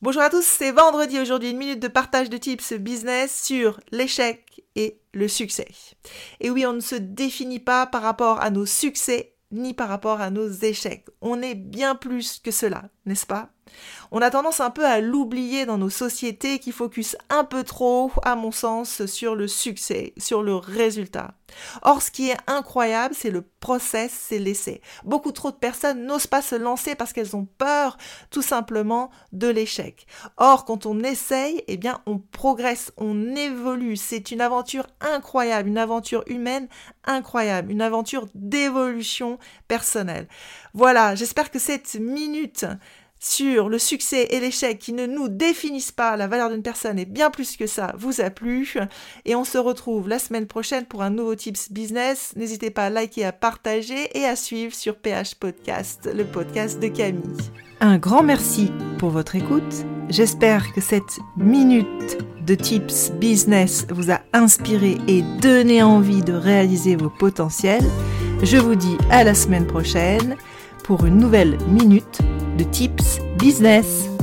Bonjour à tous, c'est vendredi aujourd'hui, une minute de partage de tips business sur l'échec et le succès. Et oui, on ne se définit pas par rapport à nos succès ni par rapport à nos échecs. On est bien plus que cela, n'est-ce pas? On a tendance un peu à l'oublier dans nos sociétés qui focus un peu trop, à mon sens, sur le succès, sur le résultat. Or, ce qui est incroyable, c'est le process, c'est l'essai. Beaucoup trop de personnes n'osent pas se lancer parce qu'elles ont peur, tout simplement, de l'échec. Or, quand on essaye, eh bien, on progresse, on évolue. C'est une aventure incroyable, une aventure humaine incroyable, une aventure d'évolution personnelle. Voilà, j'espère que cette minute sur le succès et l'échec qui ne nous définissent pas la valeur d'une personne et bien plus que ça vous a plu. Et on se retrouve la semaine prochaine pour un nouveau Tips Business. N'hésitez pas à liker, à partager et à suivre sur PH Podcast, le podcast de Camille. Un grand merci pour votre écoute. J'espère que cette minute de Tips Business vous a inspiré et donné envie de réaliser vos potentiels. Je vous dis à la semaine prochaine pour une nouvelle minute de Tips Business.